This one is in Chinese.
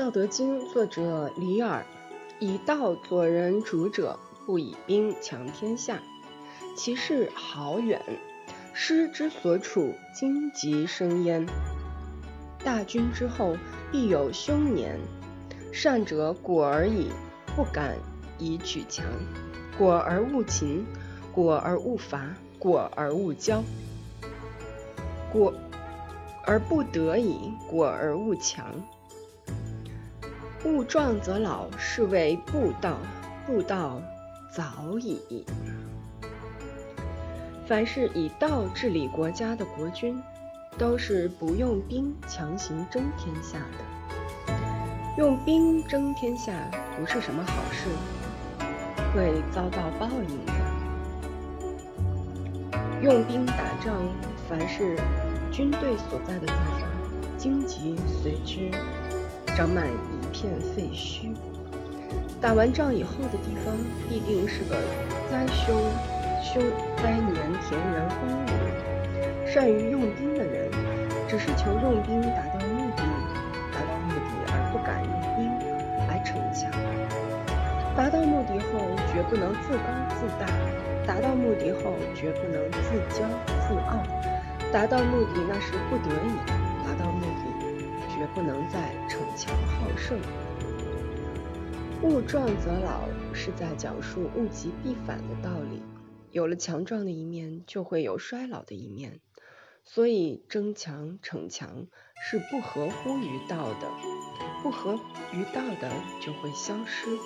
道德经》作者李耳：“以道佐人主者，不以兵强天下。其势好远，师之所处，荆棘生焉。大军之后，必有凶年。善者果而已，不敢以取强；果而勿勤，果而勿伐，果而勿骄。果而不得已，果而勿强。”物壮则老，是谓不道。不道，早已。凡是以道治理国家的国君，都是不用兵强行争天下的。用兵争天下不是什么好事，会遭到报应的。用兵打仗，凡是军队所在的地方，荆棘随之长满。片废墟，打完仗以后的地方必定是个灾凶凶灾年，田园荒芜。善于用兵的人，只是求用兵达到目的，达到目的而不敢用兵来逞强。达到目的后，绝不能自高自大；达到目的后，绝不能自骄自傲；达到目的那是不得已；达到目的。绝不能再逞强好胜。物壮则老，是在讲述物极必反的道理。有了强壮的一面，就会有衰老的一面。所以争强逞强是不合乎于道的，不合于道的就会消失。